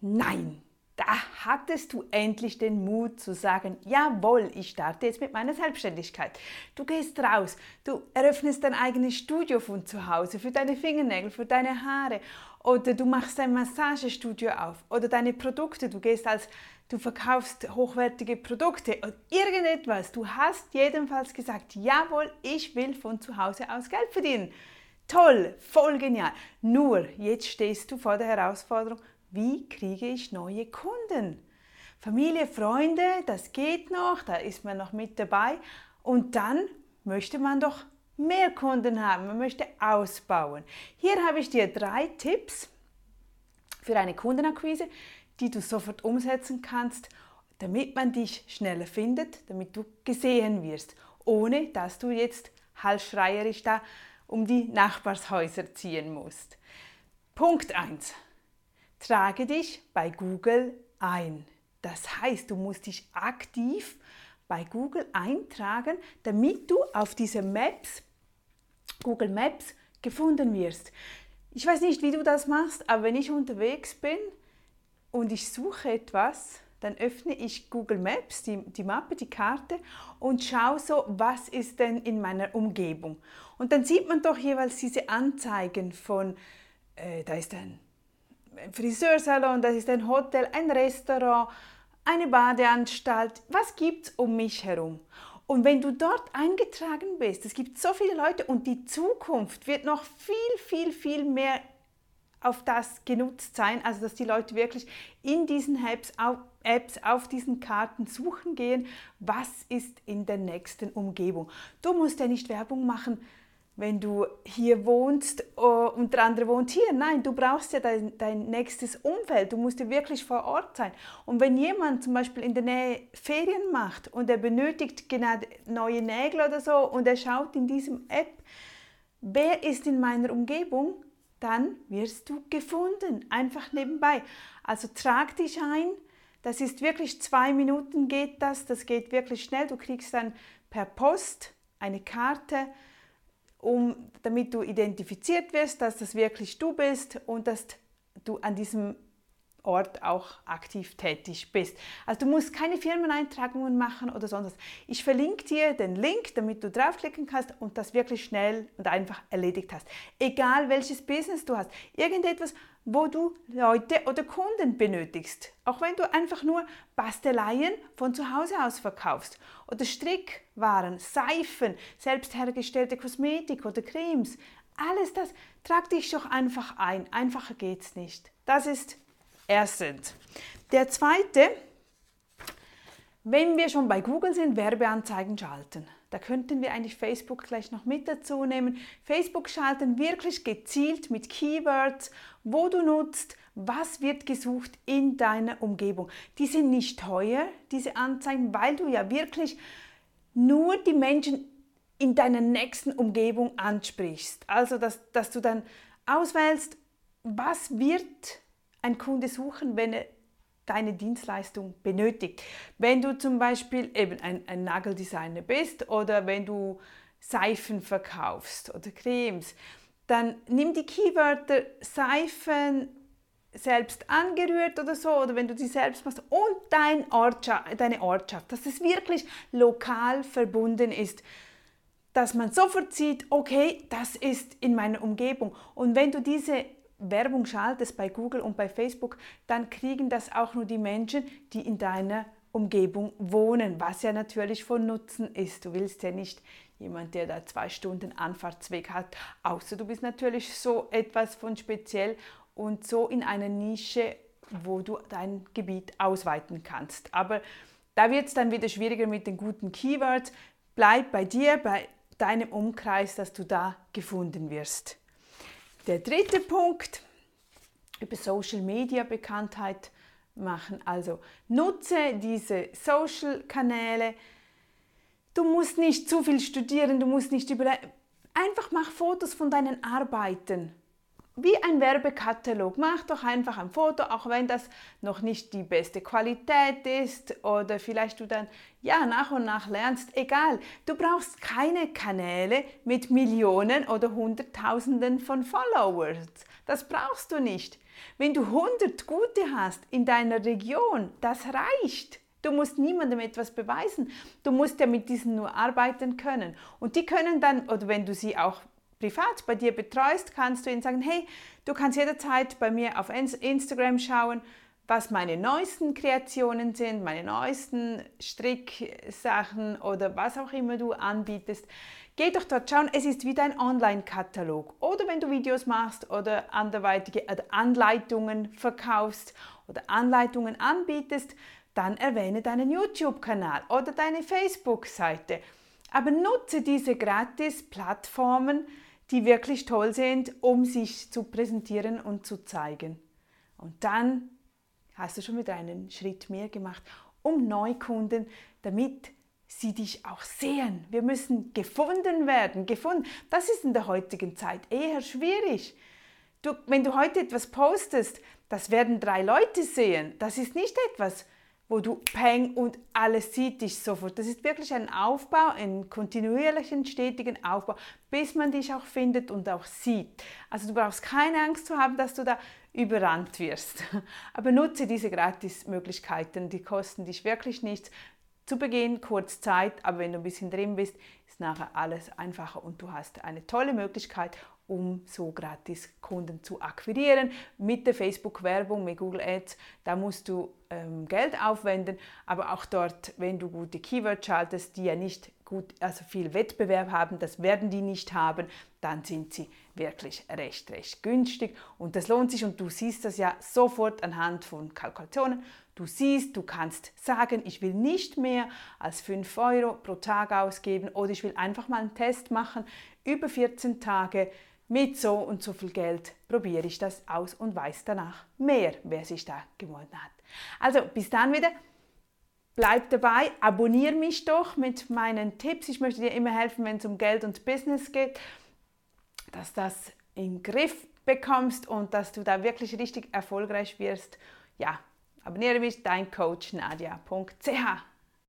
Nein, da hattest du endlich den Mut zu sagen, jawohl, ich starte jetzt mit meiner Selbstständigkeit. Du gehst raus, du eröffnest dein eigenes Studio von zu Hause für deine Fingernägel, für deine Haare oder du machst ein Massagestudio auf oder deine Produkte, du gehst als du verkaufst hochwertige Produkte oder irgendetwas. Du hast jedenfalls gesagt, jawohl, ich will von zu Hause aus Geld verdienen. Toll, voll genial. Nur jetzt stehst du vor der Herausforderung, wie kriege ich neue Kunden? Familie, Freunde, das geht noch, da ist man noch mit dabei. Und dann möchte man doch mehr Kunden haben, man möchte ausbauen. Hier habe ich dir drei Tipps für eine Kundenakquise, die du sofort umsetzen kannst, damit man dich schneller findet, damit du gesehen wirst, ohne dass du jetzt halsschreierisch da um die Nachbarshäuser ziehen musst. Punkt 1. Trage dich bei Google ein. Das heißt, du musst dich aktiv bei Google eintragen, damit du auf diese Maps, Google Maps, gefunden wirst. Ich weiß nicht, wie du das machst, aber wenn ich unterwegs bin und ich suche etwas, dann öffne ich Google Maps, die, die Mappe, die Karte und schaue so, was ist denn in meiner Umgebung. Und dann sieht man doch jeweils diese Anzeigen von, äh, da ist ein Friseursalon, das ist ein Hotel, ein Restaurant, eine Badeanstalt. Was gibt es um mich herum? Und wenn du dort eingetragen bist, es gibt so viele Leute und die Zukunft wird noch viel, viel, viel mehr auf das genutzt sein, also dass die Leute wirklich in diesen Apps auf, Apps auf diesen Karten suchen gehen, was ist in der nächsten Umgebung. Du musst ja nicht Werbung machen, wenn du hier wohnst uh, und der andere wohnt hier. Nein, du brauchst ja dein, dein nächstes Umfeld. Du musst ja wirklich vor Ort sein. Und wenn jemand zum Beispiel in der Nähe Ferien macht und er benötigt genau neue Nägel oder so und er schaut in diesem App, wer ist in meiner Umgebung, dann wirst du gefunden. Einfach nebenbei. Also trag dich ein. Das ist wirklich zwei Minuten geht das. Das geht wirklich schnell. Du kriegst dann per Post eine Karte um, damit du identifiziert wirst, dass das wirklich du bist und dass du an diesem Ort auch aktiv tätig bist. Also du musst keine Firmeneintragungen machen oder sonst was. Ich verlinke dir den Link, damit du draufklicken kannst und das wirklich schnell und einfach erledigt hast. Egal welches Business du hast, irgendetwas, wo du Leute oder Kunden benötigst. Auch wenn du einfach nur Basteleien von zu Hause aus verkaufst oder Strickwaren, Seifen, selbst hergestellte Kosmetik oder Cremes. Alles das, trag dich doch einfach ein. Einfacher geht's nicht. Das ist erstens. Der zweite, wenn wir schon bei Google sind, Werbeanzeigen schalten. Da könnten wir eigentlich Facebook gleich noch mit dazu nehmen. Facebook schalten wirklich gezielt mit Keywords, wo du nutzt, was wird gesucht in deiner Umgebung. Die sind nicht teuer, diese Anzeigen, weil du ja wirklich nur die Menschen in deiner nächsten Umgebung ansprichst. Also, dass, dass du dann auswählst, was wird ein Kunde suchen, wenn er deine Dienstleistung benötigt. Wenn du zum Beispiel eben ein, ein Nageldesigner bist oder wenn du Seifen verkaufst oder Cremes, dann nimm die Keywörter Seifen selbst angerührt oder so, oder wenn du die selbst machst und dein Ortschaft, deine Ortschaft, dass es wirklich lokal verbunden ist, dass man sofort sieht, okay, das ist in meiner Umgebung. Und wenn du diese Werbung schaltest bei Google und bei Facebook, dann kriegen das auch nur die Menschen, die in deiner Umgebung wohnen, was ja natürlich von Nutzen ist. Du willst ja nicht jemand, der da zwei Stunden Anfahrtsweg hat, außer du bist natürlich so etwas von speziell und so in einer Nische, wo du dein Gebiet ausweiten kannst. Aber da wird es dann wieder schwieriger mit den guten Keywords. Bleib bei dir, bei deinem Umkreis, dass du da gefunden wirst. Der dritte Punkt, über Social Media Bekanntheit machen. Also nutze diese Social Kanäle. Du musst nicht zu viel studieren, du musst nicht über einfach mach Fotos von deinen Arbeiten. Wie ein Werbekatalog. Mach doch einfach ein Foto, auch wenn das noch nicht die beste Qualität ist oder vielleicht du dann ja nach und nach lernst. Egal, du brauchst keine Kanäle mit Millionen oder Hunderttausenden von Followers. Das brauchst du nicht. Wenn du 100 gute hast in deiner Region, das reicht. Du musst niemandem etwas beweisen. Du musst ja mit diesen nur arbeiten können. Und die können dann, oder wenn du sie auch privat bei dir betreust, kannst du ihnen sagen, hey, du kannst jederzeit bei mir auf Instagram schauen, was meine neuesten Kreationen sind, meine neuesten Stricksachen oder was auch immer du anbietest. Geh doch dort schauen, es ist wie dein Online-Katalog. Oder wenn du Videos machst oder anderweitige Anleitungen verkaufst oder Anleitungen anbietest, dann erwähne deinen YouTube-Kanal oder deine Facebook-Seite. Aber nutze diese Gratis-Plattformen, die wirklich toll sind, um sich zu präsentieren und zu zeigen. Und dann hast du schon wieder einen Schritt mehr gemacht, um Neukunden, damit sie dich auch sehen. Wir müssen gefunden werden. Gefunden. Das ist in der heutigen Zeit eher schwierig. Du, wenn du heute etwas postest, das werden drei Leute sehen. Das ist nicht etwas, wo du peng und alles sieht dich sofort. Das ist wirklich ein Aufbau, einen kontinuierlichen, stetigen Aufbau, bis man dich auch findet und auch sieht. Also du brauchst keine Angst zu haben, dass du da überrannt wirst. Aber nutze diese Gratis-Möglichkeiten, die kosten dich wirklich nichts. Zu Beginn kurz Zeit, aber wenn du ein bisschen drin bist, ist nachher alles einfacher und du hast eine tolle Möglichkeit, um so gratis Kunden zu akquirieren. Mit der Facebook-Werbung, mit Google Ads, da musst du ähm, Geld aufwenden, aber auch dort, wenn du gute Keywords schaltest, die ja nicht gut, also viel Wettbewerb haben, das werden die nicht haben, dann sind sie wirklich recht, recht günstig und das lohnt sich und du siehst das ja sofort anhand von Kalkulationen. Du siehst, du kannst sagen, ich will nicht mehr als 5 Euro pro Tag ausgeben oder ich will einfach mal einen Test machen über 14 Tage mit so und so viel Geld probiere ich das aus und weiß danach mehr, wer sich da gewonnen hat. Also bis dann wieder. Bleib dabei, abonniere mich doch mit meinen Tipps. Ich möchte dir immer helfen, wenn es um Geld und Business geht, dass das in den Griff bekommst und dass du da wirklich richtig erfolgreich wirst. Ja, abonniere mich, dein Coach nadia.ch.